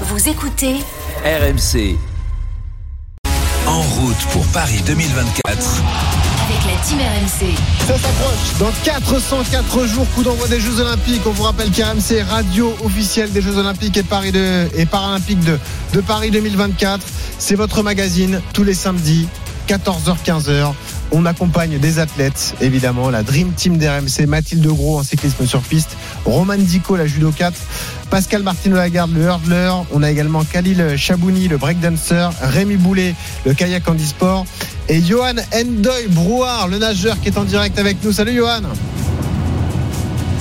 Vous écoutez RMC. En route pour Paris 2024. avec la team RMC. Ça s'approche. Dans 404 jours, coup d'envoi des Jeux Olympiques. On vous rappelle qu'RMC est radio officielle des Jeux Olympiques et, Paris de, et Paralympiques de, de Paris 2024. C'est votre magazine tous les samedis, 14h-15h. On accompagne des athlètes, évidemment, la Dream Team d'RMC, Mathilde Gros en cyclisme sur piste, Roman Dico, la judo 4, Pascal Martino Lagarde, le hurdler. On a également Khalil Chabouni, le breakdancer, Rémi Boulet, le kayak handisport, et Johan Endoy Brouard, le nageur qui est en direct avec nous. Salut Johan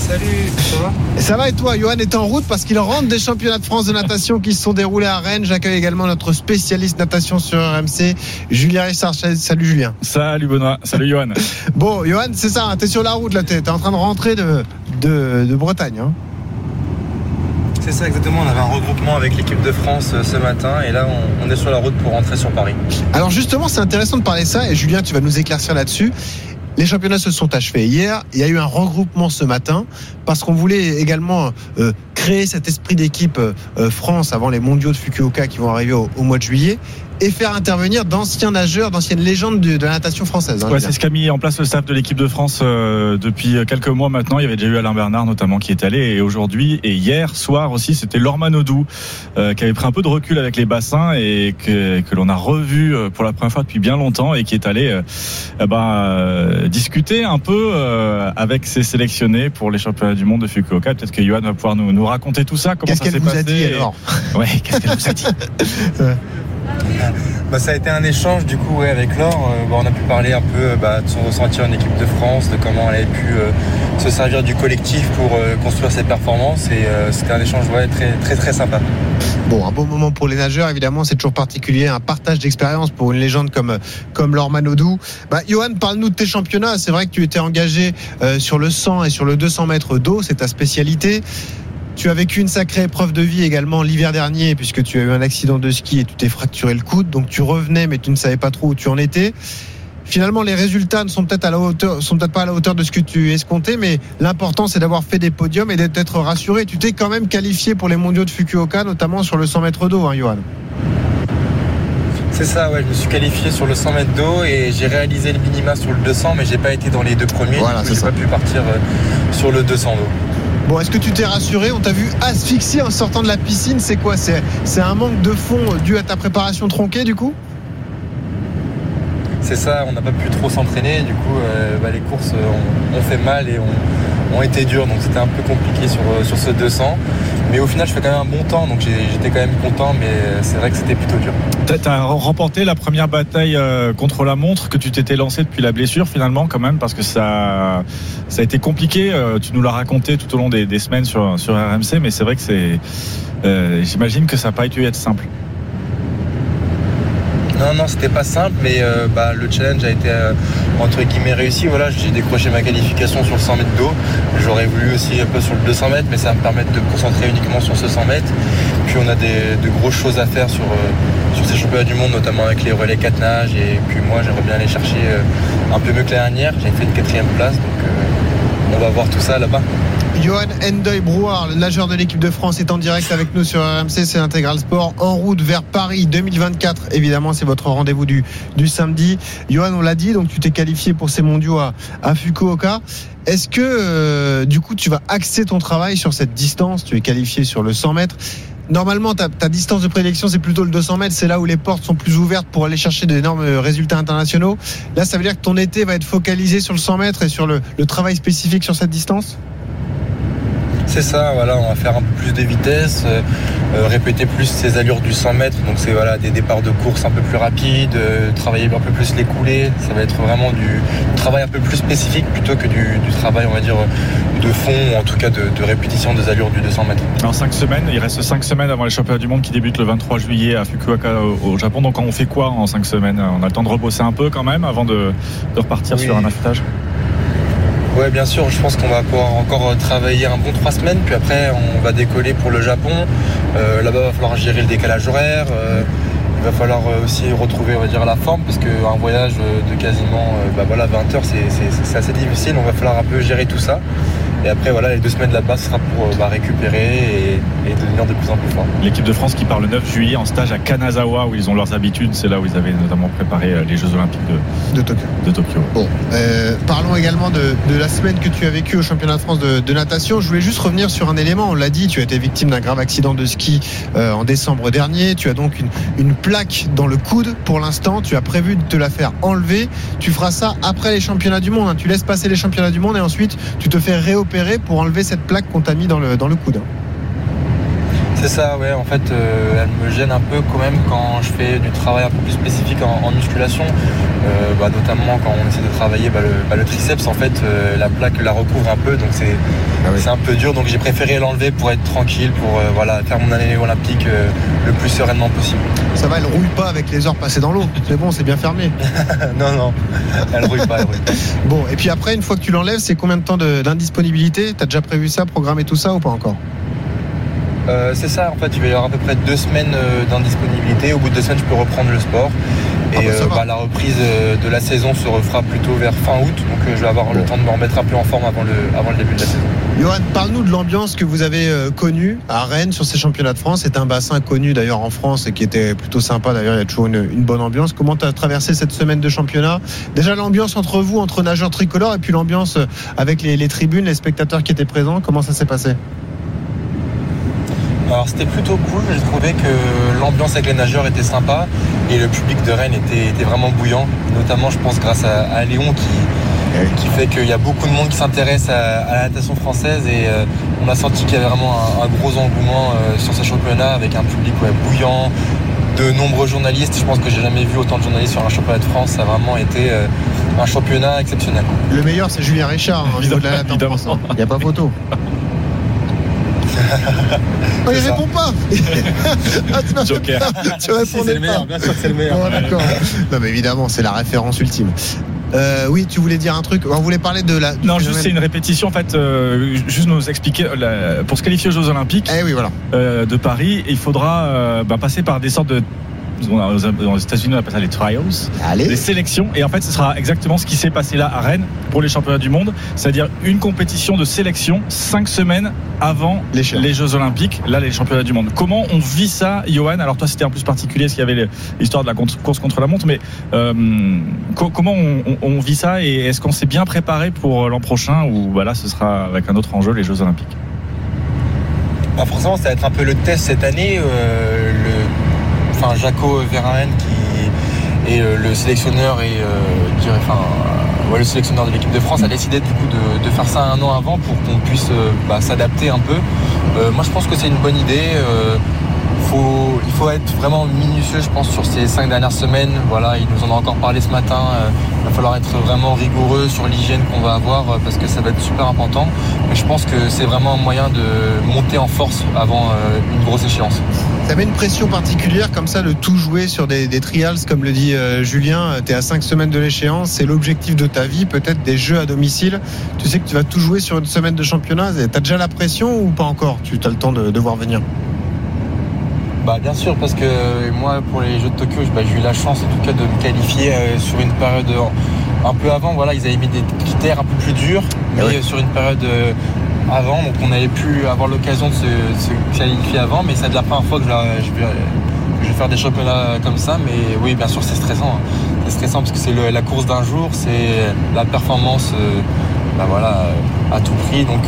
Salut, ça va Ça va et toi Johan est en route parce qu'il rentre des championnats de France de natation qui se sont déroulés à Rennes. J'accueille également notre spécialiste natation sur RMC, Julien Rissard. Salut Julien. Salut Benoît, salut Johan. Bon Johan, c'est ça, hein, t'es sur la route là, t'es en train de rentrer de, de, de Bretagne. hein. C'est ça exactement, on avait un regroupement avec l'équipe de France euh, ce matin et là on, on est sur la route pour rentrer sur Paris. Alors justement, c'est intéressant de parler de ça et Julien, tu vas nous éclaircir là-dessus. Les championnats se sont achevés hier. Il y a eu un regroupement ce matin parce qu'on voulait également euh, créer cet esprit d'équipe euh, France avant les mondiaux de Fukuoka qui vont arriver au mois de juillet et faire intervenir d'anciens nageurs, d'anciennes légendes de, la natation française. hein, Ouais, c'est ce qu'a mis en place le staff de l'équipe de France euh, depuis quelques mois maintenant. Il y avait déjà eu Alain Bernard notamment qui est allé et aujourd'hui et hier soir aussi c'était Lorman Odou euh, qui avait pris un peu de recul avec les bassins et que, que l'on a revu euh, pour la première fois depuis bien longtemps et qui est allé euh, eh ben, discuter un peu avec ses sélectionnés pour les championnats du monde de Fukuoka. Peut-être que Johan va pouvoir nous, nous raconter tout ça. Comment Qu'est-ce ça qu'elle s'est vous passé a dit alors Ouais, qu'est-ce qu'elle vous a dit Bah, ça a été un échange du coup ouais, avec Laure. Euh, bah, on a pu parler un peu bah, de son ressenti en équipe de France, de comment elle avait pu euh, se servir du collectif pour euh, construire ses performances et euh, c'était un échange ouais, très très très sympa. Bon, un bon moment pour les nageurs, évidemment, c'est toujours particulier, un partage d'expérience pour une légende comme, comme Lorman Odou. Bah, Johan, parle-nous de tes championnats. C'est vrai que tu étais engagé euh, sur le 100 et sur le 200 mètres d'eau, c'est ta spécialité. Tu as vécu une sacrée épreuve de vie également l'hiver dernier, puisque tu as eu un accident de ski et tu t'es fracturé le coude. Donc tu revenais, mais tu ne savais pas trop où tu en étais. Finalement, les résultats ne sont peut-être à la hauteur, sont peut-être pas à la hauteur de ce que tu escomptais, mais l'important c'est d'avoir fait des podiums et d'être rassuré. Tu t'es quand même qualifié pour les mondiaux de Fukuoka, notamment sur le 100 mètres d'eau, hein, Johan. C'est ça, ouais, je me suis qualifié sur le 100 mètres d'eau et j'ai réalisé le minima sur le 200 mais j'ai pas été dans les deux premiers, Voilà, coup j'ai pas pu partir euh, sur le 200 d'eau. Bon, est-ce que tu t'es rassuré On t'a vu asphyxié en sortant de la piscine. C'est quoi C'est un manque de fond dû à ta préparation tronquée, du coup? C'est ça, on n'a pas pu trop s'entraîner, du coup euh, bah, les courses ont, fait mal et ont, été dures, donc c'était un peu compliqué sur, euh, sur ce 200. Mais au final je fais quand même un bon temps, donc j'étais quand même content, mais euh, c'est vrai que c'était plutôt dur. T'as- T'as remporté la première bataille contre la montre que tu t'étais lancé depuis la blessure finalement quand même parce que ça a été compliqué. Tu nous l'as raconté tout au long des, semaines sur RMC, mais c'est vrai que c'est j'imagine que ça n'a pas dû être simple. Non, non, c'était pas simple, mais euh, bah, le challenge a été euh, entre guillemets réussi. Voilà, j'ai décroché ma qualification sur le 100 mètres d'eau. J'aurais voulu aussi un peu sur le 200 mètres, mais ça va me permettre de me concentrer uniquement sur ce 100 mètres. Puis on a des, de grosses choses à faire sur, euh, sur ces championnats du monde, notamment avec les relais 4 nages. Et puis moi, j'aimerais bien aller chercher un peu mieux que l'année dernière. J'ai fait une quatrième place, donc on va voir tout ça là-bas. Johan Endoy Brouard, le nageur de l'équipe de France, est en direct avec nous sur RMC, c'est Intégral Sport, en route vers Paris 2024. Évidemment, c'est votre rendez-vous du, samedi. Johan, on l'a dit, donc tu t'es qualifié pour ces mondiaux à, Fukuoka. Est-ce que, euh, du coup, tu vas axer ton travail sur cette distance? Tu es qualifié sur le 100 mètres. Normalement, ta, ta distance de prédilection, c'est plutôt le 200 mètres. C'est là où les portes sont plus ouvertes pour aller chercher d'énormes résultats internationaux. Là, ça veut dire que ton été va être focalisé sur le 100 mètres et sur le travail spécifique sur cette distance? C'est ça, voilà, on va faire un peu plus de vitesse, euh, euh, répéter plus ces allures du 100 mètres. Donc c'est voilà des départs de course un peu plus rapides, euh, travailler un peu plus les coulées. Ça va être vraiment du travail un peu plus spécifique plutôt que du, du travail, on va dire, de fond, ou en tout cas de, de répétition des allures du 200 mètres. En cinq semaines, il reste cinq semaines avant les championnats du monde qui débutent le 23 juillet à Fukuoka au, Japon. Donc on fait quoi en cinq semaines? On a le temps de rebosser un peu quand même avant de, de repartir Oui. sur un affûtage? Ouais, bien sûr, je pense qu'on va pouvoir encore euh, travailler un bon trois semaines, puis après on va décoller pour le Japon. Euh, Là-bas, il va falloir gérer le décalage horaire. euh, il va falloir aussi retrouver, on va dire, la forme, parce qu'un voyage de quasiment bah voilà, 20 heures, c'est assez difficile. On va falloir un peu gérer tout ça. Et après, voilà, les deux semaines là-bas, ce sera pour bah, récupérer et, et, devenir de plus en plus fort. L'équipe de France qui part le 9 juillet en stage à Kanazawa, où ils ont leurs habitudes. C'est là où ils avaient notamment préparé les Jeux Olympiques de, de Tokyo. De Tokyo. Bon, euh, parlons également de, de, la semaine que tu as vécue au championnat de France de, de, natation. Je voulais juste revenir sur un élément. On l'a dit, tu as été victime d'un grave accident de ski euh, en décembre dernier. Tu as donc une, une plaque dans le coude pour l'instant. Tu as prévu de te la faire enlever. Tu feras ça après les championnats du monde. Hein. Tu laisses passer les championnats du monde et ensuite tu te fais réopérer pour enlever cette plaque qu'on t'a mis dans le, dans le coude. C'est ça, ouais. En fait, euh, elle me gêne un peu quand même quand je fais du travail un peu plus spécifique en, en musculation, euh, bah, notamment quand on essaie de travailler bah, le, bah, le, triceps. En fait, euh, la plaque la recouvre un peu, donc c'est ah oui. un peu dur. Donc j'ai préféré l'enlever pour être tranquille, pour voilà faire mon année olympique le plus sereinement possible. Ça va, elle roule pas avec les heures passées dans l'eau. C'est bon, c'est bien fermé. non, non, elle roule pas, elle roule pas. Bon, et puis après, une fois que tu l'enlèves, c'est combien de temps d'indisponibilité? T'as déjà prévu ça, programmé tout ça ou pas encore? Euh, c'est ça, en fait, il va y avoir à peu près deux semaines euh, d'indisponibilité. Au bout de deux semaines, je peux reprendre le sport. Et ah bah, euh, bah, la reprise de la saison se refera plutôt vers fin août. Donc je vais avoir bon. le temps de me remettre un peu en forme avant le, avant le début de la saison. Johan, parle-nous de l'ambiance que vous avez connue à Rennes sur ces championnats de France. C'est un bassin connu d'ailleurs en France et qui était plutôt sympa. D'ailleurs, il y a toujours une, une bonne ambiance. Comment tu as traversé cette semaine de championnat? Déjà l'ambiance entre vous, entre nageurs tricolores, et puis l'ambiance avec les, les tribunes, les spectateurs qui étaient présents. Comment ça s'est passé? Alors c'était plutôt cool, j'ai trouvé que l'ambiance avec les nageurs était sympa et le public de Rennes était, était vraiment bouillant, notamment je pense grâce à, à Léon qui, qui fait qu'il y a beaucoup de monde qui s'intéresse à, à, la natation française et euh, on a senti qu'il y avait vraiment un, un gros engouement euh, sur ces championnats avec un public ouais, bouillant, de nombreux journalistes. Je pense que j'ai jamais vu autant de journalistes sur un championnat de France. Ça a vraiment été euh, un championnat exceptionnel. Le meilleur, c'est Julien Richard hein, au niveau de la natation. Il n'y a pas photo. Oh, il répond pas. ah, tu Joker. tu répondais si, c'est le meilleur, bien sûr que c'est le meilleur. Oh, d'accord. non, mais évidemment, c'est la référence ultime. Euh, oui, tu voulais dire un truc. On voulait parler de la. Non, juste c'est une répétition en fait. Euh, juste nous expliquer la, pour se qualifier aux Jeux Olympiques eh oui, voilà. euh, de Paris, il faudra euh, bah, passer par des sortes de aux États-Unis, on appelle ça les trials, Allez. les sélections. Et en fait, ce sera exactement ce qui s'est passé là à Rennes pour les championnats du monde, c'est-à-dire une compétition de sélection cinq semaines avant les, les, Jeux Olympiques, là les championnats du monde. Comment on vit ça, Johan? Alors toi, c'était en plus particulier, parce qu'il y avait l'histoire de la course contre la montre, mais euh, co comment on, on, on, vit ça et est-ce qu'on s'est bien préparé pour l'an prochain ou voilà, ce sera avec un autre enjeu les Jeux Olympiques? Bah forcément, ça va être un peu le test cette année. Euh, le Jaco Verhaen qui est euh, le sélectionneur et euh, le sélectionneur de l'équipe de France a décidé de, faire ça un an avant pour qu'on puisse euh, bah, s'adapter un peu. Moi je pense que c'est une bonne idée. Il faut être vraiment minutieux, je pense, sur ces cinq dernières semaines. Voilà, il nous en a encore parlé ce matin. il va falloir être vraiment rigoureux sur l'hygiène qu'on va avoir parce que ça va être super important. Mais je pense que c'est vraiment un moyen de monter en force avant une grosse échéance. Ça met une pression particulière comme ça de tout jouer sur des, des trials, comme le dit euh, Julien. Tu es à 5 semaines de l'échéance, c'est l'objectif de ta vie, peut-être des jeux à domicile. Tu sais que tu vas tout jouer sur une semaine de championnat. Tu as déjà la pression ou pas encore? Tu as le temps de, de voir venir? Bah bien sûr parce que moi pour les Jeux de Tokyo bah, j'ai eu la chance en tout cas de me qualifier euh, sur une période un peu avant voilà ils avaient mis des critères un peu plus durs mais oui. sur une période euh, avant, donc on avait pu avoir l'occasion de se, qualifier avant, mais c'est la première fois que je, je, vais, faire des championnats comme ça. Mais oui, bien sûr, c'est stressant. C'est stressant parce que c'est la course d'un jour, c'est la performance. Euh, bah voilà, à tout prix. Donc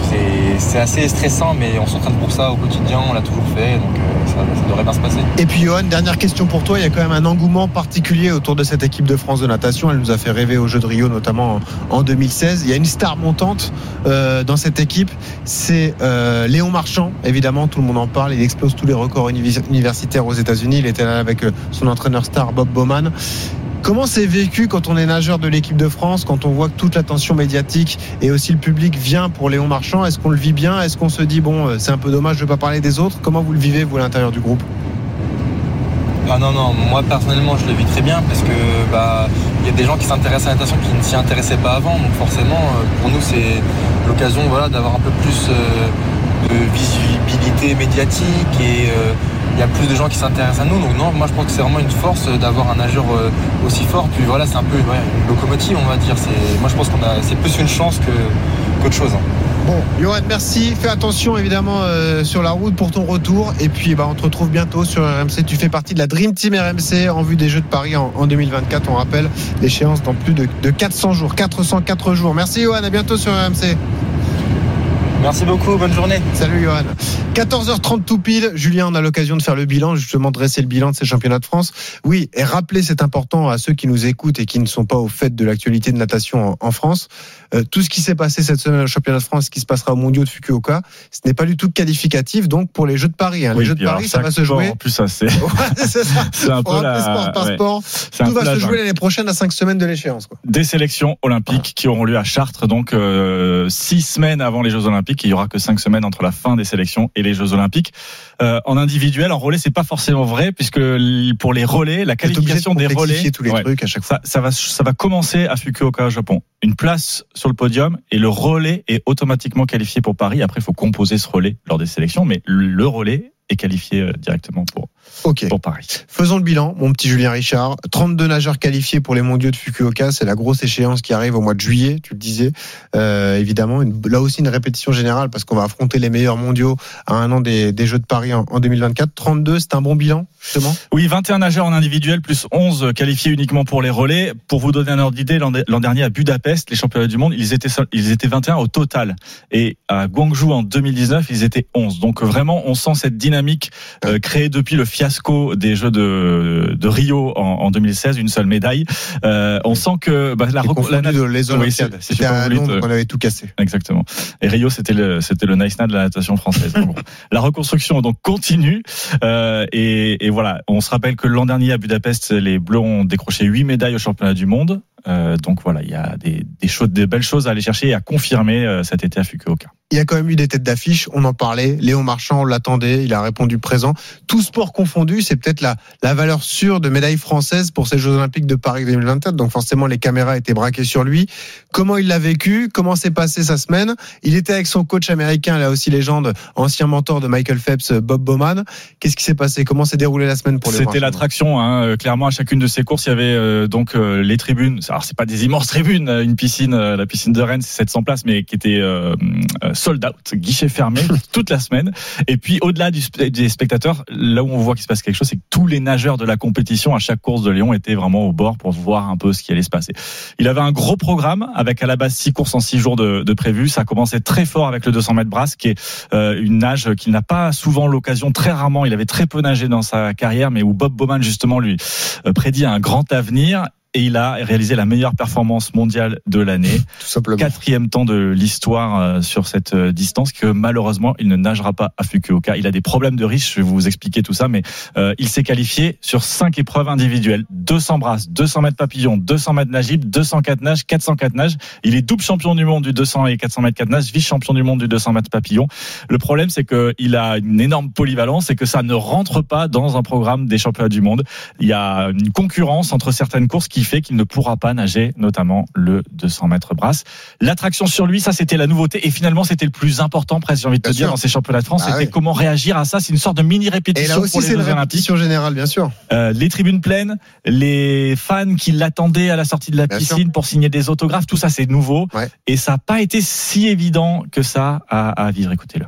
c'est assez stressant, mais on s'entraîne pour ça au quotidien, on l'a toujours fait, donc euh, ça, ça, devrait bien se passer. Et puis Johan, dernière question pour toi, il y a quand même un engouement particulier autour de cette équipe de France de natation. Elle nous a fait rêver aux Jeux de Rio, notamment en, en 2016. Il y a une star montante euh, dans cette équipe, c'est euh, Léon Marchand. Évidemment, tout le monde en parle. Il explose tous les records universitaires aux États-Unis. Il était là avec son entraîneur star Bob Bowman. Comment c'est vécu quand on est nageur de l'équipe de France, quand on voit que toute l'attention médiatique et aussi le public vient pour Léon Marchand? Est-ce qu'on le vit bien? Est-ce qu'on se dit, bon, c'est un peu dommage de ne pas parler des autres? Comment vous le vivez, vous, à l'intérieur du groupe? Ah non, non, moi personnellement je le vis très bien parce que bah il y a des gens qui s'intéressent à la natation qui ne s'y intéressaient pas avant, donc forcément pour nous c'est l'occasion voilà, d'avoir un peu plus de visibilité médiatique et euh, il y a plus de gens qui s'intéressent à nous. Donc non, moi je pense que c'est vraiment une force d'avoir un nageur euh, aussi fort. Puis voilà, c'est un peu ouais, une locomotive, on va dire. Moi je pense qu'on a, c'est plus une chance que qu'autre chose. Hein. Bon, Johan, merci. Fais attention évidemment euh, sur la route pour ton retour. Et puis bah, on te retrouve bientôt sur RMC. Tu fais partie de la Dream Team RMC en vue des Jeux de Paris en, en 2024. On rappelle l'échéance dans plus de, de 400 jours, 404 jours. Merci Johan, à bientôt sur RMC. Merci beaucoup, bonne journée. Salut Johan. 14h30 tout pile. Julien, on a l'occasion de faire le bilan, justement dresser le bilan de ces championnats de France. Oui, et rappeler, c'est important à ceux qui nous écoutent et qui ne sont pas au fait de l'actualité de natation en France. Euh, tout ce qui s'est passé cette semaine au championnat de France, ce qui se passera au mondiaux de Fukuoka, ce n'est pas du tout qualificatif donc pour les Jeux de Paris. Hein. Les Jeux de Paris, ça va se jouer. En plus, ça, c'est. C'est un peu la- sport par ouais. sport. Tout va se jouer l'année prochaine à 5 semaines de l'échéance. des sélections olympiques qui auront lieu à Chartres, donc euh, six semaines avant les Jeux olympiques. Il y aura que cinq semaines entre la fin des sélections et les Jeux olympiques. Euh, en individuel, en relais, c'est pas forcément vrai puisque pour les relais, la de qualification des relais, tous les ouais, trucs à chaque fois. ça, ça va, ça va commencer à Fukuoka au Japon. Une place sur le podium et le relais est automatiquement qualifié pour Paris. Après, il faut composer ce relais lors des sélections, mais le relais est qualifié euh, directement pour, Ok. pour Paris. Faisons le bilan, mon petit Julien Richard. 32 nageurs qualifiés pour les mondiaux de Fukuoka. C'est la grosse échéance qui arrive au mois de juillet, tu le disais. Euh, évidemment, une- là aussi une répétition générale parce qu'on va affronter les meilleurs mondiaux à un an des, des Jeux de Paris en, en 2024. 32, c'est un bon bilan, justement? Oui, 21 nageurs en individuel, plus 11 qualifiés uniquement pour les relais. Pour vous donner un ordre d'idée, l'an dernier à Budapest, les championnats du monde, ils étaient, ils étaient 21 au total. Et à Guangzhou en 2019, ils étaient 11. Donc vraiment, on sent cette dynamique euh, créée depuis le fiasco des Jeux de, de Rio en, en 2016, une seule médaille. Euh, on sent que bah, la, la- de les Olympiades. C'était à Londres vite, qu'on avait tout cassé. Exactement. Et Rio, c'était le, c'était le nice de la natation française. La reconstruction donc continue. Euh, et, et voilà, on se rappelle que l'an dernier à Budapest, les Bleus ont décroché huit médailles au championnat du monde. Euh, donc voilà, il y a des, des choses, des belles choses à aller chercher et à confirmer euh, cet été à Fukuoka. Il y a quand même eu des têtes d'affiche, on en parlait. Léon Marchand, on l'attendait, il a répondu présent. Tout sport confondu, c'est peut-être la, la valeur sûre de médaille française pour ces Jeux Olympiques de Paris 2024. Donc forcément, les caméras étaient braquées sur lui. Comment il l'a vécu? Comment s'est passée sa semaine? Il était avec son coach américain, là aussi légende, ancien mentor de Michael Phelps, Bob Bowman. Qu'est-ce qui s'est passé? Comment s'est déroulée la semaine pour Léon C'était l'attraction, hein. Euh, clairement à chacune de ces courses, il y avait euh, donc les tribunes. Alors c'est pas des immenses tribunes, euh, une piscine, euh, la piscine de Rennes, c'est 700 places, mais qui était euh, euh, sold out, guichet fermé toute la semaine. Et puis au-delà des spectateurs, là où on voit qu'il se passe quelque chose, c'est que tous les nageurs de la compétition à chaque course de Lyon étaient vraiment au bord pour voir un peu ce qui allait se passer. Il avait un gros programme avec à la base six courses en six jours de, de prévu. Ça a commencé très fort avec le 200 mètres brasse, qui est euh, une nage qu'il n'a pas souvent l'occasion, très rarement. Il avait très peu nagé dans sa carrière, mais où Bob Bowman justement lui euh, prédit un grand avenir. Et il a réalisé la meilleure performance mondiale de l'année, Tout simplement. quatrième temps de l'histoire euh, sur cette euh, distance que malheureusement il ne nagera pas à Fukuoka. Il a des problèmes de riche, je vais vous expliquer tout ça, mais euh, il s'est qualifié sur cinq épreuves individuelles 200 brasses, 200 mètres papillon, 200 mètres nage libre, 204 nages, 404 nages. Il est double champion du monde du 200 et 400 mètres 4 nages, vice champion du monde du 200 mètres papillon. Le problème, c'est qu'il a une énorme polyvalence et que ça ne rentre pas dans un programme des championnats du monde. Il y a une concurrence entre certaines courses qui fait qu'il ne pourra pas nager, notamment le 200 mètres brasse. L'attraction sur lui, ça c'était la nouveauté et finalement c'était le plus important, presque j'ai envie de te dire, dans ces championnats de France, Ah c'était oui. comment réagir à ça. C'est une sorte de mini Et répétition là aussi, pour les c'est une Jeux Olympiques. répétition générale, bien sûr. Euh, les tribunes pleines, les fans qui l'attendaient à la sortie de la Bien piscine pour signer des autographes, tout ça c'est nouveau Ouais. et ça n'a pas été si évident que ça à, à vivre. Écoutez-le.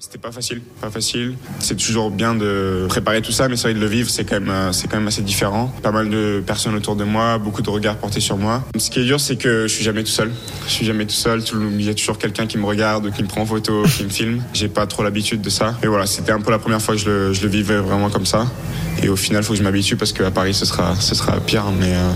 C'était pas facile, pas facile. C'est toujours bien de préparer tout ça, mais c'est vrai de le vivre, c'est quand même, euh, c'est quand même assez différent. Pas mal de personnes autour de moi, beaucoup de regards portés sur moi. Ce qui est dur, c'est que je suis jamais tout seul. Je suis jamais tout seul. Il y a toujours quelqu'un qui me regarde, qui me prend en photo, qui me filme. J'ai pas trop l'habitude de ça. Et voilà, c'était un peu la première fois que je le, je le vivais vraiment comme ça. Et au final, faut que je m'habitue parce qu'à Paris, ce sera, ce sera pire. Mais euh,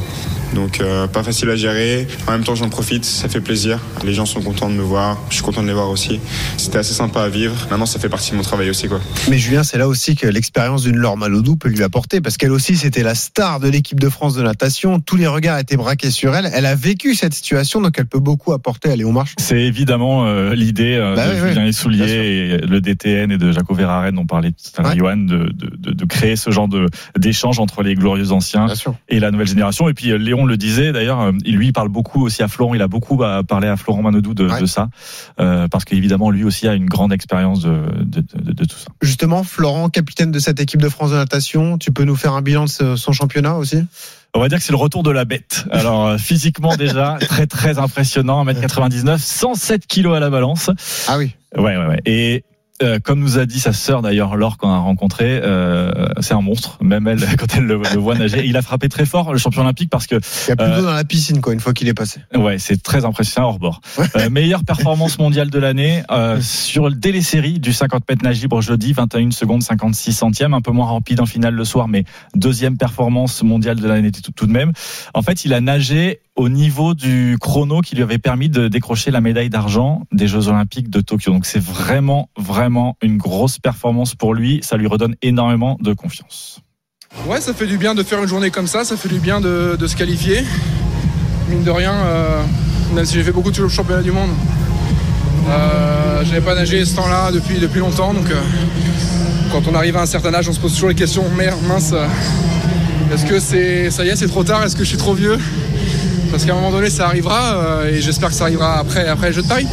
donc euh, pas facile à gérer. En même temps, j'en profite, ça fait plaisir. Les gens sont contents de me voir, je suis content de les voir aussi. C'était assez sympa à vivre. Maintenant, ça fait partie de mon travail aussi, quoi. Mais Julien, c'est là aussi que l'expérience d'une Laure Malodou peut lui apporter, parce qu'elle aussi, c'était la star de l'équipe de France de natation. Tous les regards étaient braqués sur elle. Elle a vécu cette situation, donc elle peut beaucoup apporter à Léon Marchand. C'est évidemment euh, l'idée euh, Bah de oui, Julien oui. Essoulier et le DTN et de Jaco Verhaeren dont parlait tout à l'heure. Johan, de, de, de, de créer ce genre de d'échange entre les glorieux anciens et la nouvelle génération. Et puis euh, Léon Jérôme le disait d'ailleurs, euh, lui il parle beaucoup aussi à Florent, il a beaucoup bah, parlé à Florent Manodou de, Ouais. de ça, euh, parce qu'évidemment lui aussi a une grande expérience de, de, de- de tout ça. Justement, Florent, capitaine de cette équipe de France de natation, tu peux nous faire un bilan de son championnat aussi? On va dire que c'est le retour de la bête. Alors euh, physiquement déjà très très impressionnant, 1m99, 107 kilos à la balance. Ah oui. Ouais ouais ouais. Et euh, comme nous a dit sa sœur d'ailleurs Laure qu'on a rencontré, euh, c'est un monstre. Même elle quand elle le, le voit nager, il a frappé très fort le champion olympique parce que Il y a plus Euh, d'eau dans la piscine, quoi, une fois qu'il est passé. Ouais, c'est très impressionnant hors bord. Meilleure performance mondiale de l'année sur dès les séries du 50 mètres nage libre jeudi, 21 secondes 56 centièmes, un peu moins rapide en finale le soir, mais deuxième performance mondiale de l'année tout, tout de même. En fait, il a nagé au niveau du chrono qui lui avait permis de décrocher la médaille d'argent des Jeux Olympiques de Tokyo. Donc c'est vraiment, vraiment une grosse performance pour lui. Ça lui redonne énormément de confiance. Ouais, ça fait du bien de faire une journée comme ça, ça fait du bien de, se qualifier. Mine de rien, euh, même si j'ai fait beaucoup de championnats du monde, euh, j'avais pas nagé ce temps-là depuis, depuis longtemps. Donc, euh, quand on arrive à un certain âge, on se pose toujours les questions merde, mince, est-ce que c'est ça y est, c'est trop tard Est-ce que je suis trop vieux? Parce qu'à un moment donné, ça arrivera et j'espère que ça arrivera après, après les Jeux de Paris.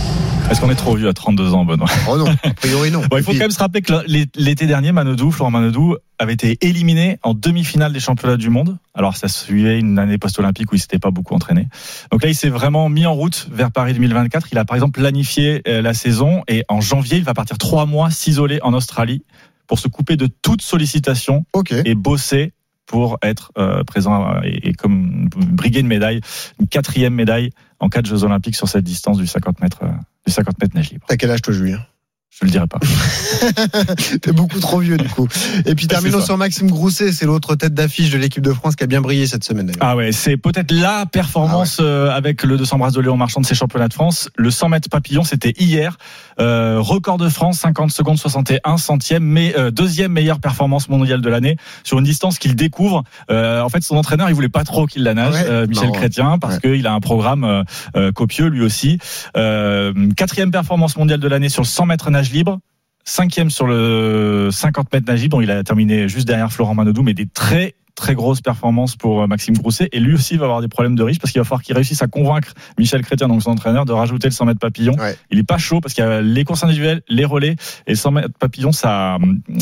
Est-ce qu'on est trop vieux à 32 ans, Benoît Oh non, a priori non. Bon, il faut quand même se rappeler que l'été dernier, Manodou, Florent Manodou, avait été éliminé en demi-finale des championnats du monde. Alors, ça suivait une année post-olympique où il s'était pas beaucoup entraîné. Donc là, il s'est vraiment mis en route vers Paris 2024. Il a par exemple planifié euh, la saison et en janvier, il va partir trois mois s'isoler en Australie pour se couper de toute sollicitation Ok. et bosser pour être euh, présent et, comme briguer une médaille, une quatrième médaille en quatre Jeux Olympiques sur cette distance du 50 mètres, euh, du 50 mètres nage libre. T'as quel âge, toi, Julien? Je le dirai pas. T'es beaucoup trop vieux, du coup. Et puis, terminons sur Maxime Grousset. C'est l'autre tête d'affiche de l'équipe de France qui a bien brillé cette semaine. Ah ouais, c'est peut-être la performance euh, avec le 200 brasses de Léon Marchand de ces championnats de France. Le 100 mètres papillon, c'était hier. Euh, record de France, 50 secondes 61 centièmes, mais euh, deuxième meilleure performance mondiale de l'année sur une distance qu'il découvre. Euh, en fait, son entraîneur, il voulait pas trop qu'il la nage, Ouais, euh, Michel marrant. Chrétien, parce Ouais. qu'il a un programme copieux lui aussi. Euh, quatrième performance mondiale de l'année sur le 100 mètres nage libre. Cinquième sur le 50 mètres nage libre, dont il a terminé juste derrière Florent Manodou, mais des très très grosses performances pour euh, Maxime Grousset. Et lui aussi va avoir des problèmes de riche parce qu'il va falloir qu'il réussisse à convaincre Michel Chrétien, donc son entraîneur, de rajouter le 100 mètres papillon. Ouais. Il est pas chaud parce qu'il y a les courses individuelles, les relais et le 100 mètres papillon, ça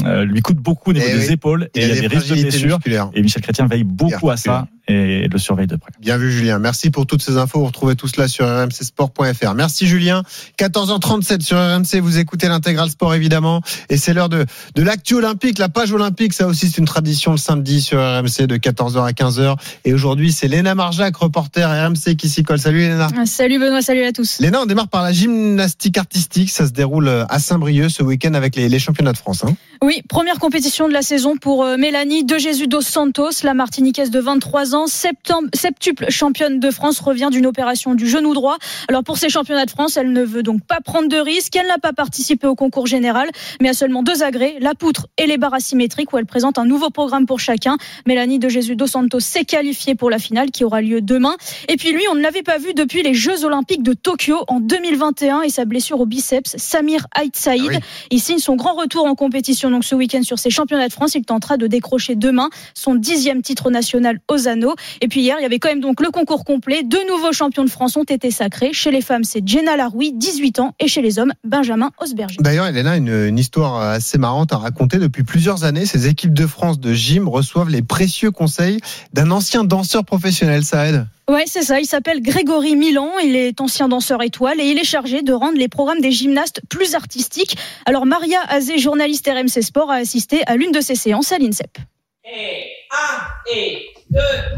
euh, lui coûte beaucoup au niveau Eh des oui. épaules et il y a des risques de blessures. Et Michel Chrétien veille beaucoup à ça et le surveille de près. Bien vu Julien. Merci pour toutes ces infos. Vous retrouvez tout cela sur rmcsport.fr. Merci Julien. 14h37 sur RMC. Vous écoutez l'intégral sport évidemment. Et c'est l'heure de, de l'actu olympique, la page olympique. Ça aussi c'est une tradition le samedi sur RMC de 14h à 15h. Et aujourd'hui c'est Léna Marjac, reporter RMC qui s'y colle. Salut Léna. Salut Benoît, salut à tous. Léna, on démarre par la gymnastique artistique. Ça se déroule à Saint-Brieuc ce week-end avec les, les championnats de France. hein. Oui, première compétition de la saison pour euh, Mélanie De Jesus dos Santos, la Martiniquaise de 23 ans, septembre, septuple championne de France, revient d'une opération du genou droit. Alors pour ces championnats de France, elle ne veut donc pas prendre de risques. Elle n'a pas participé au concours général, mais a seulement deux agrès, la poutre et les barres asymétriques, où elle présente un nouveau programme pour chacun. Mélanie De Jesus dos Santos s'est qualifiée pour la finale qui aura lieu demain. Et puis lui, on ne l'avait pas vu depuis les Jeux Olympiques de Tokyo en 2021 et sa blessure au biceps, Samir Ait Saïd. Ah oui. Il signe son grand retour en compétition donc ce week-end sur ses championnats de France. Il tentera de décrocher demain son dixième titre national aux anneaux. Et puis hier, il y avait quand même donc le concours complet. Deux nouveaux champions de France ont été sacrés. Chez les femmes, c'est Jenna Laroui, 18 ans, et chez les hommes, Benjamin Osberger. D'ailleurs, Elena, une, une histoire assez marrante à raconter. Depuis plusieurs années, ces équipes de France de gym reçoivent les précieux conseils d'un ancien danseur professionnel. Ça aide. Ouais, c'est ça. Il s'appelle Grégory Milan. Il est ancien danseur étoile et il est chargé de rendre les programmes des gymnastes plus artistiques. Alors, Maria Azé, journaliste RMC Sport, a assisté à l'une de ces séances à l'INSEP. Et un, et deux.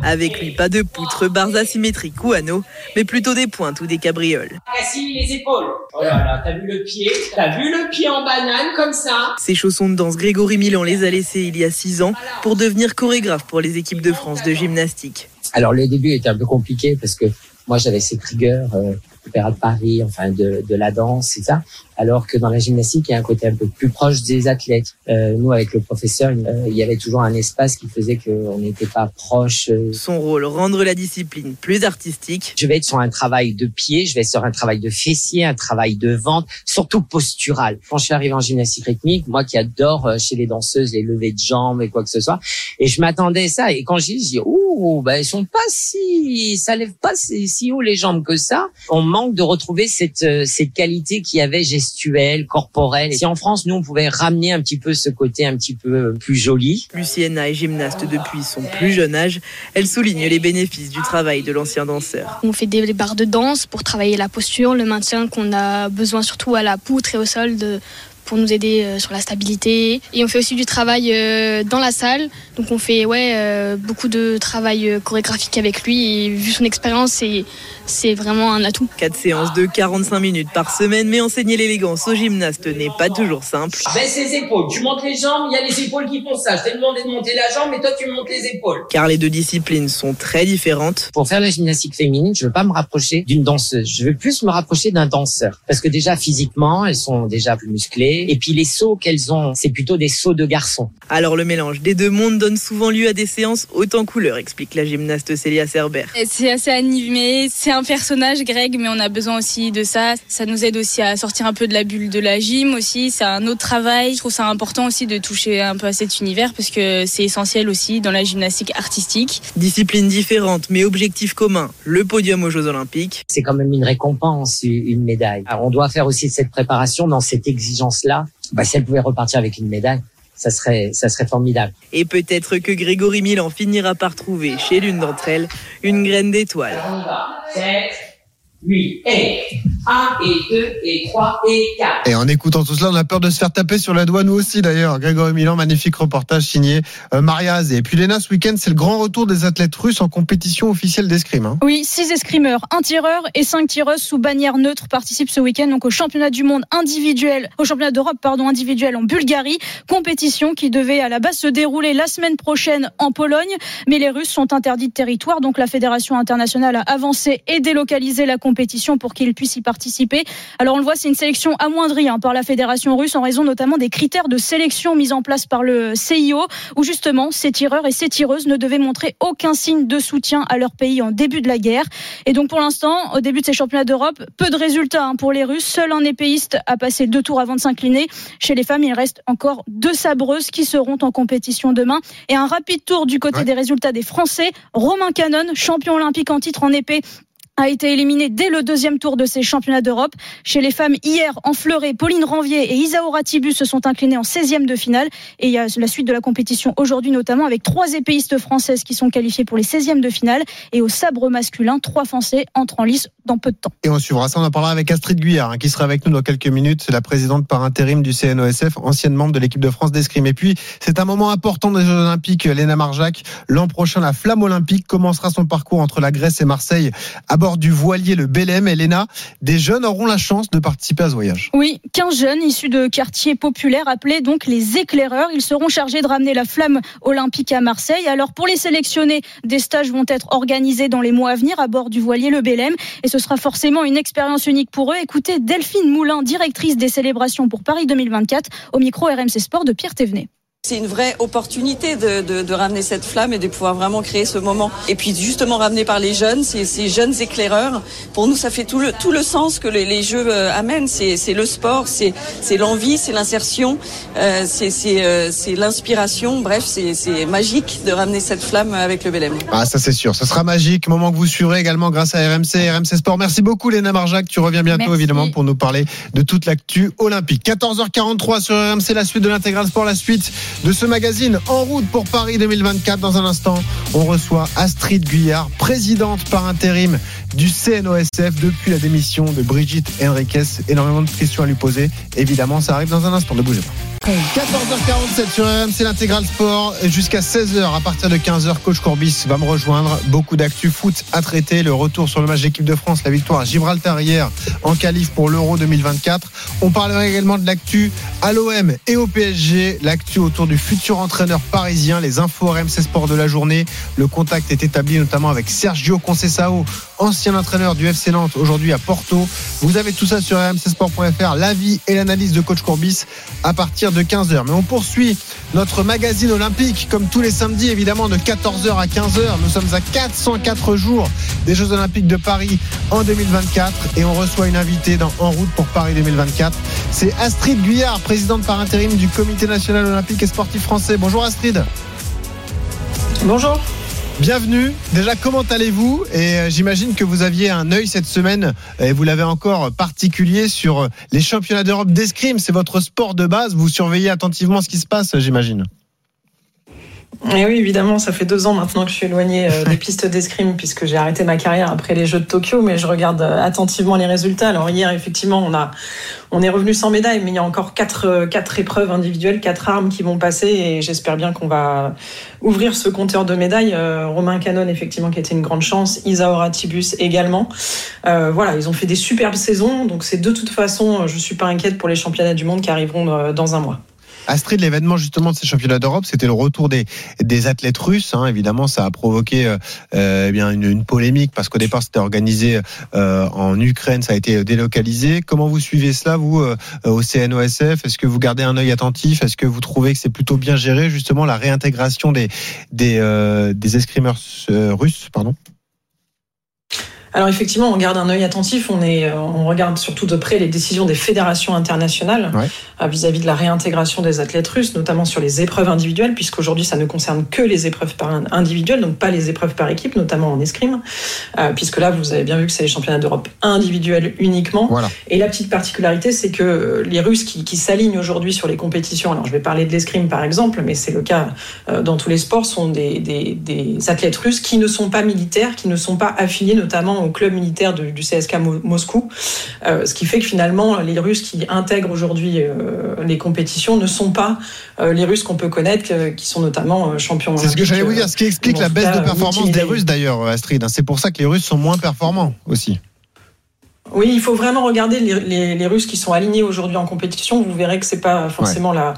Avec lui, pas de poutres, barres asymétriques ou anneaux, mais plutôt des pointes ou des cabrioles. Assis les épaules. Oh là là, t'as vu le pied T'as vu le pied en banane comme ça Ces chaussons de danse, Grégory Milan les a laissés il y a six ans pour devenir chorégraphe pour les équipes de France de gymnastique. Alors le début était un peu compliqué parce que moi j'avais cette rigueur, euh, l'Opéra de Paris, enfin de, de la danse, c'est ça. Alors que dans la gymnastique, il y a un côté un peu plus proche des athlètes. Euh, nous, avec le professeur, euh, il y avait toujours un espace qui faisait qu'on n'était pas proche. euh. Son rôle, rendre la discipline plus artistique. Je vais être sur un travail de pied, je vais être sur un travail de fessier, un travail de ventre, surtout postural. Quand je suis arrivé en gymnastique rythmique, moi qui adore euh, chez les danseuses les levées de jambes et quoi que ce soit, et je m'attendais à ça. Et quand j'y dis, ouh, ben ils sont pas si, ça lève pas si, haut les jambes que ça. On manque de retrouver cette euh, cette qualité qu'il y avait gestuelle, corporelle. Et si en France nous on pouvait ramener un petit peu ce côté un petit peu plus joli. Luciena est gymnaste depuis son plus jeune âge. Elle souligne les bénéfices du travail de l'ancien danseur. On fait des barres de danse pour travailler la posture, le maintien qu'on a besoin surtout à la poutre et au sol de, pour nous aider euh, sur la stabilité. Et on fait aussi du travail euh, dans la salle. Donc on fait ouais, euh, beaucoup de travail euh, chorégraphique avec lui. Et vu son expérience, c'est, c'est vraiment un atout. Quatre séances de 45 minutes par semaine, mais enseigner l'élégance aux gymnastes n'est pas toujours simple. Baisse les épaules, tu montes les jambes, il y a les épaules qui font ça. Je t'ai demandé de monter la jambe, mais toi tu montes les épaules. Car les deux disciplines sont très différentes. Pour faire la gymnastique féminine, je veux pas me rapprocher d'une danseuse. Je veux plus me rapprocher d'un danseur. Parce que déjà, physiquement, elles sont déjà plus musclées. Et puis les sauts qu'elles ont, c'est plutôt des sauts de garçons. Alors le mélange des deux mondes donne souvent lieu à des séances hautes en couleurs, explique la gymnaste Célia Cerber. C'est assez animé, c'est un personnage Greg, mais on a besoin aussi de ça. Ça nous aide aussi à sortir un peu de la bulle de la gym aussi. C'est un autre travail. Je trouve ça important aussi de toucher un peu à cet univers parce que c'est essentiel aussi dans la gymnastique artistique. Discipline différente, mais objectif commun, le podium aux Jeux Olympiques. C'est quand même une récompense, une médaille. Alors, on doit faire aussi cette préparation dans cette exigence-là. Bah, si elle pouvait repartir avec une médaille, ça serait, ça serait formidable. Et peut-être que Grégory Milan finira par trouver chez l'une d'entre elles une graine d'étoile. 8 et 1 et 2 et 3 et 4. Et en écoutant tout cela, on a peur de se faire taper sur la doigt, nous aussi d'ailleurs. Grégory Milan, magnifique reportage signé euh, Mariaz. Et puis Léna, ce week-end, c'est le grand retour des athlètes russes en compétition officielle d'escrime. Hein. Oui, six escrimeurs, un tireur et cinq tireuses sous bannière neutre participent ce week-end donc au championnat du monde individuel, au championnat d'Europe pardon individuel en Bulgarie, compétition qui devait à la base se dérouler la semaine prochaine en Pologne, mais les Russes sont interdits de territoire, donc la fédération internationale a avancé et délocalisé la compétition pour qu'ils puissent y participer. Alors on le voit, c'est une sélection amoindrie hein, par la fédération russe en raison notamment des critères de sélection mis en place par le CIO, où justement ces tireurs et ces tireuses ne devaient montrer aucun signe de soutien à leur pays en début de la guerre. Et donc pour l'instant, au début de ces championnats d'Europe, peu de résultats hein, pour les Russes. Seul un épéiste a passé deux tours avant de s'incliner. Chez les femmes, il reste encore deux sabreuses qui seront en compétition demain. Et un rapide tour du côté Ouais. des résultats des Français. Romain Canon, champion olympique en titre en épée, a été éliminé dès le deuxième tour de ces championnats d'Europe. Chez les femmes, hier, en fleuret, Pauline Ranvier et Isaura Tibus se sont inclinées en 16e de finale. Et il y a la suite de la compétition aujourd'hui, notamment avec trois épéistes françaises qui sont qualifiées pour les 16e de finale. Et au sabre masculin, trois Français entrent en lice dans peu de temps. Et on suivra ça, on en parlera avec Astrid Guyard, hein, qui sera avec nous dans quelques minutes. C'est la présidente par intérim du CNOSF, ancienne membre de l'équipe de France d'escrime. Et puis, c'est un moment important des Jeux Olympiques. Léna Marjac, l'an prochain, la flamme olympique commencera son parcours entre la Grèce et Marseille à bord du voilier le Belém. Et Léna, des jeunes auront la chance de participer à ce voyage. Oui, 15 jeunes issus de quartiers populaires appelés donc les éclaireurs. Ils seront chargés de ramener la flamme olympique à Marseille. Alors pour les sélectionner, des stages vont être organisés dans les mois à venir à bord du voilier le Belém et ce sera forcément une expérience unique pour eux. Écoutez Delphine Moulin, directrice des célébrations pour Paris 2024 au micro RMC Sport de Pierre Thévenet. C'est une vraie opportunité de, de, de, ramener cette flamme et de pouvoir vraiment créer ce moment. Et puis justement ramené par les jeunes, ces, ces jeunes éclaireurs. Pour nous, ça fait tout le, tout le sens que les, les jeux euh, amènent. C'est le sport, c'est l'envie, c'est l'insertion, euh, c'est euh, l'inspiration. Bref, c'est magique de ramener cette flamme avec le Belém. Ah, ça c'est sûr. Ce sera magique. Moment que vous suivrez également grâce à RMC, RMC Sport. Merci beaucoup, Léna Marjac. Tu reviens bientôt, Merci. évidemment, pour nous parler de toute l'actu olympique. 14h43 sur RMC, la suite de l'intégral sport, la suite de ce magazine en route pour Paris 2024. Dans un instant, on reçoit Astrid Guyard, présidente par intérim du CNOSF depuis la démission de Brigitte Henriquez. Énormément de questions à lui poser. Évidemment, ça arrive dans un instant. Ne bougez pas. 14h47 sur RMC l'intégral sport jusqu'à 16h à partir de 15h coach Corbis va me rejoindre beaucoup d'actu foot à traiter le retour sur le match d'équipe de France la victoire à Gibraltar hier en qualif pour l'Euro 2024 on parlera également de l'actu à l'OM et au PSG l'actu autour du futur entraîneur parisien les infos RMC Sport de la journée. Le contact est établi notamment avec Sergio Conceição ancien entraîneur du FC Nantes, aujourd'hui à Porto. Vous avez tout ça sur rmcsport.fr, l'avis et l'analyse de coach Courbis à partir de 15h. Mais on poursuit notre magazine olympique, comme tous les samedis, évidemment, de 14h à 15h. Nous sommes à 404 jours des Jeux Olympiques de Paris en 2024 et on reçoit une invitée En route pour Paris 2024. C'est Astrid Guyard, présidente par intérim du Comité national olympique et sportif français. Bonjour Astrid. Bonjour. Bienvenue. Déjà, comment allez-vous? Et euh, j'imagine que vous aviez un œil cette semaine, et vous l'avez encore particulier sur euh, les championnats d'Europe d'escrime. C'est votre sport de base. Vous surveillez attentivement ce qui se passe, j'imagine. Et oui, évidemment, ça fait deux ans maintenant que je suis éloignée euh, des pistes d'escrime puisque j'ai arrêté ma carrière après les Jeux de Tokyo, mais je regarde euh, attentivement les résultats. Alors hier, effectivement, on a, on est revenu sans médaille, mais il y a encore quatre, euh, quatre épreuves individuelles, quatre armes qui vont passer et j'espère bien qu'on va ouvrir ce compteur de médailles. Romain Canon, effectivement, qui a été une grande chance. Isaora Tibus également. voilà, ils ont fait des superbes saisons, donc c'est de toute façon, je suis pas inquiète pour les championnats du monde qui arriveront dans un mois. Astrid, l'événement justement de ces championnats d'Europe, c'était le retour des, des athlètes russes. Hein. Évidemment, ça a provoqué euh, eh bien une, polémique parce qu'au départ c'était organisé euh, en Ukraine, ça a été délocalisé. Comment vous suivez cela, vous, euh, au CNOSF Est-ce que vous gardez un œil attentif? Est-ce que vous trouvez que c'est plutôt bien géré justement la réintégration des des, euh, des escrimeurs russes, pardon? Alors effectivement, on garde un œil attentif. On, est, on regarde surtout de près les décisions des fédérations internationales euh, vis-à-vis de la réintégration des athlètes russes, notamment sur les épreuves individuelles, puisqu'aujourd'hui ça ne concerne que les épreuves individuelles, donc pas les épreuves par équipe, notamment en escrime, euh, puisque là vous avez bien vu que c'est les championnats d'Europe individuels uniquement. Et la petite particularité, c'est que les Russes qui, qui s'alignent aujourd'hui sur les compétitions, alors je vais parler de l'escrime par exemple, mais c'est le cas euh, dans tous les sports, sont des, des, des athlètes russes qui ne sont pas militaires, qui ne sont pas affiliés notamment au club militaire du CSK Moscou. Euh, ce qui fait que finalement, les Russes qui intègrent aujourd'hui euh, les compétitions ne sont pas euh, les Russes qu'on peut connaître, qui sont notamment champions. C'est ce que j'allais vous dire, ce qui explique la baisse de performance des Russes d'ailleurs, Astrid. C'est pour ça que les Russes sont moins performants aussi. Oui, il faut vraiment regarder les, les, Russes qui sont alignés aujourd'hui en compétition. Vous verrez que c'est pas forcément la,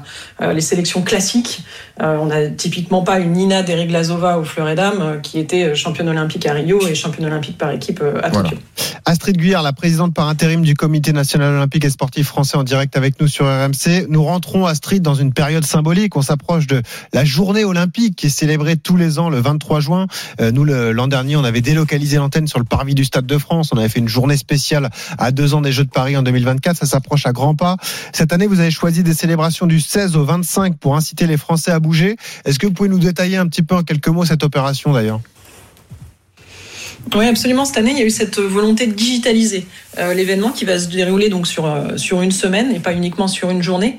les sélections classiques. Euh, on n'a typiquement pas une Nina Deriglazova au fleuret dames euh, qui était championne olympique à Rio et championne olympique par équipe euh, à Tokyo. Astrid Guyard, la présidente par intérim du Comité national olympique et sportif français en direct avec nous sur RMC. Nous rentrons Astrid dans une période symbolique. On s'approche de la journée olympique qui est célébrée tous les ans le 23 juin. Nous, l'an dernier, on avait délocalisé l'antenne sur le parvis du Stade de France. On avait fait une journée spéciale à deux ans des Jeux de Paris en 2024. Ça s'approche à grands pas. Cette année, vous avez choisi des célébrations du 16 au 25 pour inciter les Français à bouger. Est-ce que vous pouvez nous détailler un petit peu en quelques mots cette opération d'ailleurs? Oui, absolument. Cette année, il y a eu cette volonté de digitaliser euh, l'événement qui va se dérouler donc sur euh, sur une semaine et pas uniquement sur une journée,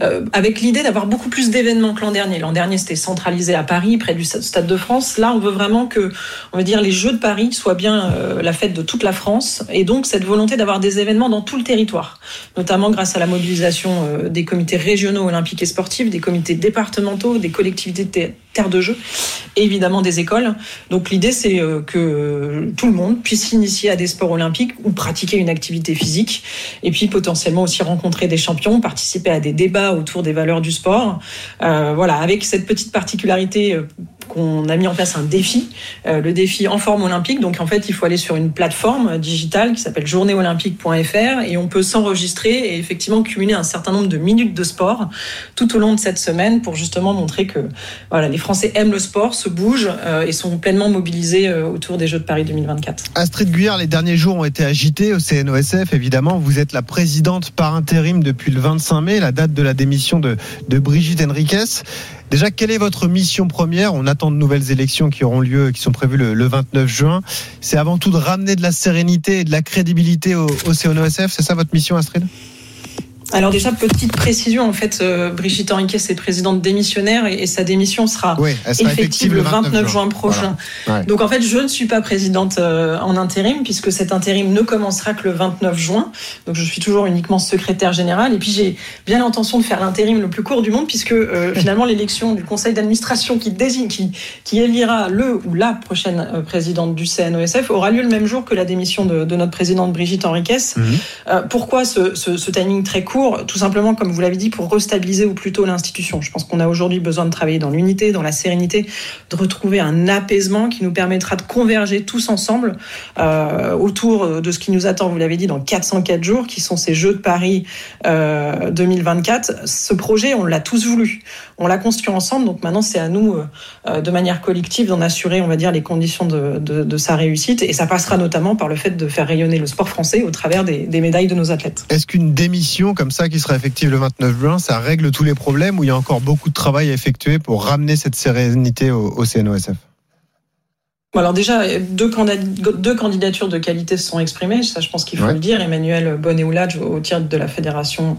euh, avec l'idée d'avoir beaucoup plus d'événements que l'an dernier. L'an dernier, c'était centralisé à Paris, près du Stade de France. Là, on veut vraiment que, on veut dire, les Jeux de Paris soient bien la fête de toute la France, et donc cette volonté d'avoir des événements dans tout le territoire, notamment grâce à la mobilisation des comités régionaux olympiques et sportifs, des comités départementaux, des collectivités de terre de jeu, évidemment des écoles. Donc l'idée, c'est que tout le monde puisse s'initier à des sports olympiques ou pratiquer une activité physique et puis potentiellement aussi rencontrer des champions, participer à des débats autour des valeurs du sport. Euh, voilà, avec cette petite particularité euh, qu'on a mis en place un défi, euh, le défi en forme olympique. Donc en fait, il faut aller sur une plateforme digitale qui s'appelle journéeolympique.fr et on peut s'enregistrer et effectivement cumuler un certain nombre de minutes de sport tout au long de cette semaine pour justement montrer que voilà, les Français aiment le sport, se bougent euh, et sont pleinement mobilisés euh, autour des Jeux de Paris 2024. Astrid Guyard, les derniers jours ont été agités au CNOSF, évidemment. Vous êtes la présidente par intérim depuis le 25 mai, la date de la démission de, de Brigitte Henriquez. Déjà, quelle est votre mission première? On attend de nouvelles élections qui auront lieu, qui sont prévues le, 29 juin. C'est avant tout de ramener de la sérénité et de la crédibilité au, au CNOSF. C'est ça votre mission, Astrid? Alors déjà, petite précision, en fait, euh, Brigitte Henriquet, est présidente démissionnaire et, sa démission sera, effective le 29, juin, prochain. Donc en fait, je ne suis pas présidente euh, en intérim puisque cet intérim ne commencera que le 29 juin. Donc je suis toujours uniquement secrétaire générale. Et puis j'ai bien l'intention de faire l'intérim le plus court du monde puisque euh, finalement l'élection du conseil d'administration qui désigne, qui, qui élira le ou la prochaine présidente du CNOSF aura lieu le même jour que la démission de, notre présidente Brigitte Henriquez. Mhm. pourquoi ce, ce timing très court? Tout simplement, comme vous l'avez dit, pour restabiliser au plus tôt l'institution. Je pense qu'on a aujourd'hui besoin de travailler dans l'unité, dans la sérénité, de retrouver un apaisement qui nous permettra de converger tous ensemble euh, autour de ce qui nous attend, vous l'avez dit, dans 404 jours, qui sont ces Jeux de Paris euh, 2024. Ce projet, on l'a tous voulu. On l'a construit ensemble, donc maintenant c'est à nous, euh, de manière collective, d'en assurer, on va dire, les conditions de, sa réussite. Et ça passera notamment par le fait de faire rayonner le sport français au travers des, des médailles de nos athlètes. Est-ce qu'une démission comme ça, qui sera effective le 29 juin, ça règle tous les problèmes ou il y a encore beaucoup de travail à effectuer pour ramener cette sérénité au, au CNOSF alors déjà, deux, deux, candidatures de qualité se sont exprimées, ça je pense qu'il faut ouais. le dire. Emmanuel Bonnet-Oulage au titre de la fédération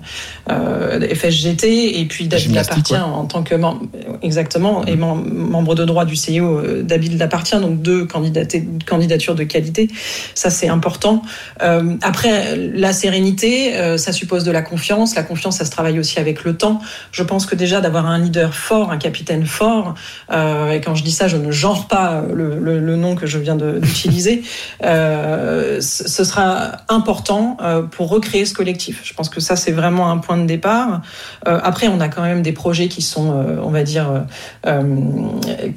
euh, FSGT et puis David Lapartien ouais. en tant que membre, exactement, et mem membre de droit du CIO, euh, David Lapartien, donc deux candidatures de qualité, ça c'est important. Euh, après, la sérénité, euh, ça suppose de la confiance. La confiance, ça se travaille aussi avec le temps. Je pense que déjà d'avoir un leader fort, un capitaine fort, euh, et quand je dis ça, je ne genre pas le, le le nom que je viens d'utiliser, euh, ce sera important euh, pour recréer ce collectif. Je pense que ça, c'est vraiment un point de départ. Euh, après, on a quand même des projets qui sont, on va dire,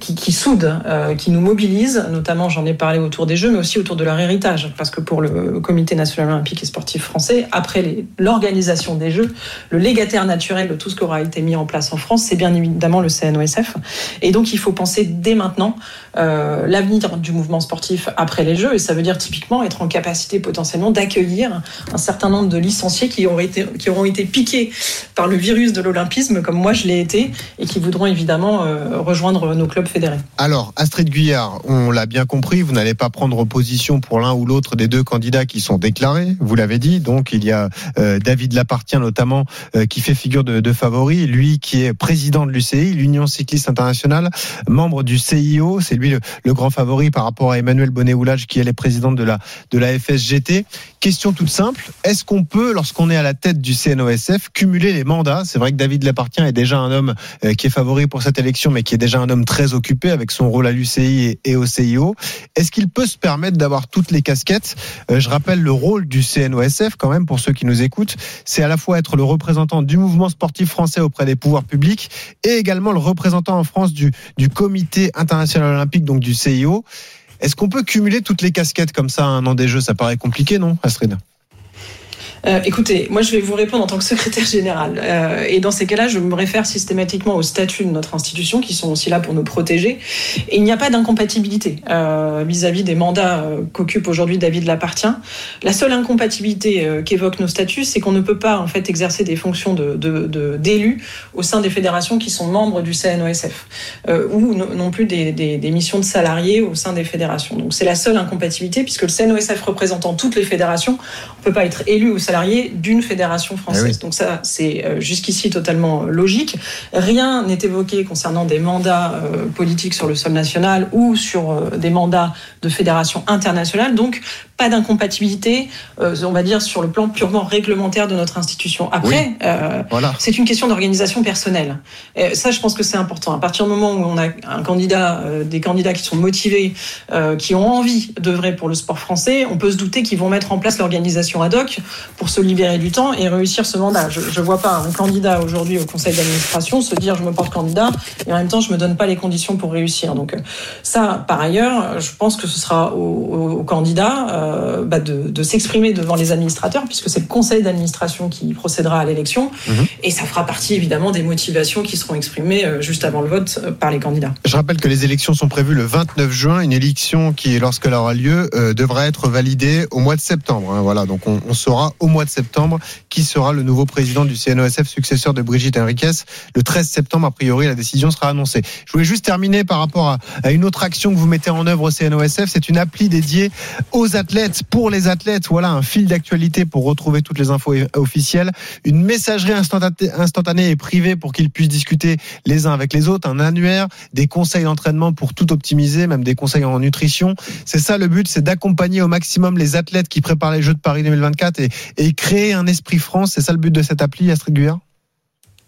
qui, qui, soudent, qui nous mobilisent. Notamment, j'en ai parlé autour des Jeux, mais aussi autour de leur héritage. Parce que pour le Comité national olympique et sportif français, après l'organisation des Jeux, le légataire naturel de tout ce qui aura été mis en place en France, c'est bien évidemment le CNOSF. Et donc, il faut penser dès maintenant l'avenir du mouvement sportif après les Jeux. Et ça veut dire typiquement être en capacité potentiellement d'accueillir un certain nombre de licenciés qui auront été, qui auront été piqués par le virus de l'olympisme, comme moi je l'ai été, et qui voudront évidemment euh, rejoindre nos clubs fédérés. Alors, Astrid Guyard, on l'a bien compris, vous n'allez pas prendre position pour l'un ou l'autre des deux candidats qui sont déclarés, vous l'avez dit. Donc, il y a euh, David Lapartien notamment, euh, qui fait figure de, de favori, lui qui est président de l'UCI, l'Union cycliste internationale, membre du CIO, c'est lui le, le grand favori favori par rapport à Emmanuel Bonnet-Oulage, qui est la présidente de la, de la FSGT. Question toute simple, est-ce qu'on peut, lorsqu'on est à la tête du CNOSF, cumuler les mandats? C'est vrai que David Lapartien est déjà un homme euh, qui est favori pour cette élection, mais qui est déjà un homme très occupé avec son rôle à l'UCI et, et, au CIO. Est-ce qu'il peut se permettre d'avoir toutes les casquettes? Euh, Je rappelle le rôle du CNOSF, quand même, pour ceux qui nous écoutent, c'est à la fois être le représentant du mouvement sportif français auprès des pouvoirs publics et également le représentant en France du, du Comité international olympique, donc du CIO. Est-ce qu'on peut cumuler toutes les casquettes comme ça à un an des Jeux? Ça paraît compliqué, non, Astrid? Euh, écoutez, moi je vais vous répondre en tant que secrétaire général. Euh, et dans ces cas-là, je me réfère systématiquement aux statuts de notre institution qui sont aussi là pour nous protéger. Et il n'y a pas d'incompatibilité euh, vis-à-vis des mandats qu'occupe aujourd'hui David Lapartien. La seule incompatibilité qu'évoquent nos statuts, c'est qu'on ne peut pas en fait exercer des fonctions de, de, d'élus au sein des fédérations qui sont membres du CNOSF ou no, non plus des, missions de salariés au sein des fédérations. Donc c'est la seule incompatibilité puisque le CNOSF représentant toutes les fédérations, on peut pas être élu au salarié d'une fédération française. Eh oui. Donc ça, c'est euh, jusqu'ici totalement logique. Rien n'est évoqué concernant des mandats euh, politiques sur le sol national ou sur euh, des mandats de fédération internationale. Donc pas d'incompatibilité, euh, on va dire, sur le plan purement réglementaire de notre institution. Après, oui. euh, voilà. c'est une question d'organisation personnelle. Et ça, je pense que c'est important. À partir du moment où on a un candidat, euh, des candidats qui sont motivés, qui ont envie d'œuvrer pour le sport français, on peut se douter qu'ils vont mettre en place l'organisation ad hoc pour se libérer du temps et réussir ce mandat. Je ne vois pas un candidat aujourd'hui au conseil d'administration se dire je me porte candidat et en même temps je me donne pas les conditions pour réussir. Donc ça, par ailleurs, je pense que ce sera au, au, au candidat euh, bah de, de s'exprimer devant les administrateurs, puisque c'est le conseil d'administration qui procédera à l'élection, mmh. et ça fera partie évidemment des motivations qui seront exprimées euh, juste avant le vote euh, par les candidats. Je rappelle que les élections sont prévues le 29 juin, une élection qui, lorsqu'elle aura lieu, euh, devra être validée au mois de septembre. Hein, voilà, donc on, on, saura au mois de septembre qui sera le nouveau président du CNOSF, successeur de Brigitte Henriquez. Le 13 septembre, a priori, la décision sera annoncée. Je voulais juste terminer par rapport à, à une autre action que vous mettez en œuvre au CNOSF, c'est une appli dédiée aux athlètes pour les athlètes, voilà un fil d'actualité pour retrouver toutes les infos officielles, une messagerie instantanée et privée pour qu'ils puissent discuter les uns avec les autres, un annuaire, des conseils d'entraînement pour tout optimiser, même des conseils en nutrition. C'est ça le but, c'est d'accompagner au maximum les athlètes qui préparent les Jeux de Paris 2024 et, et créer un esprit France. C'est ça le but de cette appli, Astrid Guyard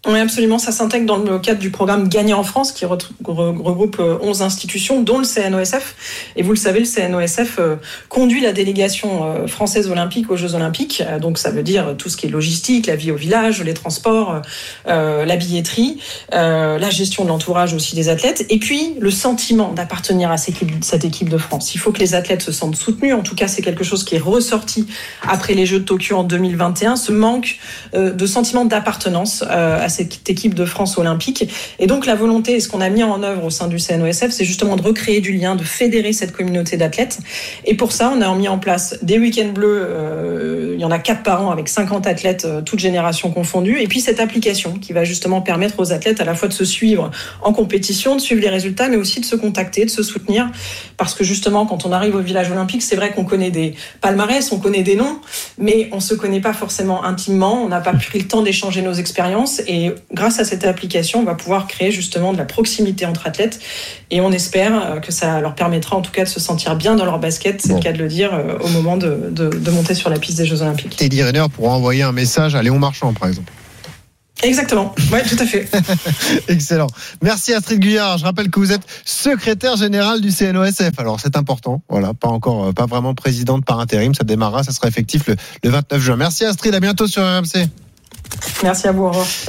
Oui, absolument. Ça s'intègre dans le cadre du programme Gagner en France, qui regroupe 11 institutions, dont le CNOSF. Et vous le savez, le CNOSF conduit la délégation française olympique aux Jeux olympiques. Donc, ça veut dire tout ce qui est logistique, la vie au village, les transports, la billetterie, la gestion de l'entourage aussi des athlètes, et puis le sentiment d'appartenir à cette équipe de France. Il faut que les athlètes se sentent soutenus. En tout cas, c'est quelque chose qui est ressorti après les Jeux de Tokyo en 2021. Ce manque de sentiment d'appartenance à cette équipe de France olympique. Et donc la volonté, ce qu'on a mis en œuvre au sein du CNOSF, c'est justement de recréer du lien, de fédérer cette communauté d'athlètes. Et pour ça, on a mis en place des week-ends bleus. Euh, il y en a quatre par an avec 50 athlètes, euh, toutes générations confondues. Et puis cette application qui va justement permettre aux athlètes à la fois de se suivre en compétition, de suivre les résultats, mais aussi de se contacter, de se soutenir. Parce que justement, quand on arrive au village olympique, c'est vrai qu'on connaît des palmarès, on connaît des noms, mais on se connaît pas forcément intimement. On n'a pas pris le temps d'échanger nos expériences. Et et grâce à cette application, on va pouvoir créer justement de la proximité entre athlètes. Et on espère euh, que ça leur permettra en tout cas de se sentir bien dans leur basket, c'est le cas de le dire, euh, au moment de, de, monter sur la piste des Jeux Olympiques. Teddy Riner pourra envoyer un message à Léon Marchand, par exemple. Exactement, oui, tout à fait. Excellent. Merci Astrid Guyard. Je rappelle que vous êtes secrétaire général du CNOSF. Alors c'est important, voilà, pas encore, euh, pas vraiment présidente par intérim. Ça démarrera, ça sera effectif le, le 29 juin. Merci Astrid, à bientôt sur RMC. Merci à vous, au revoir.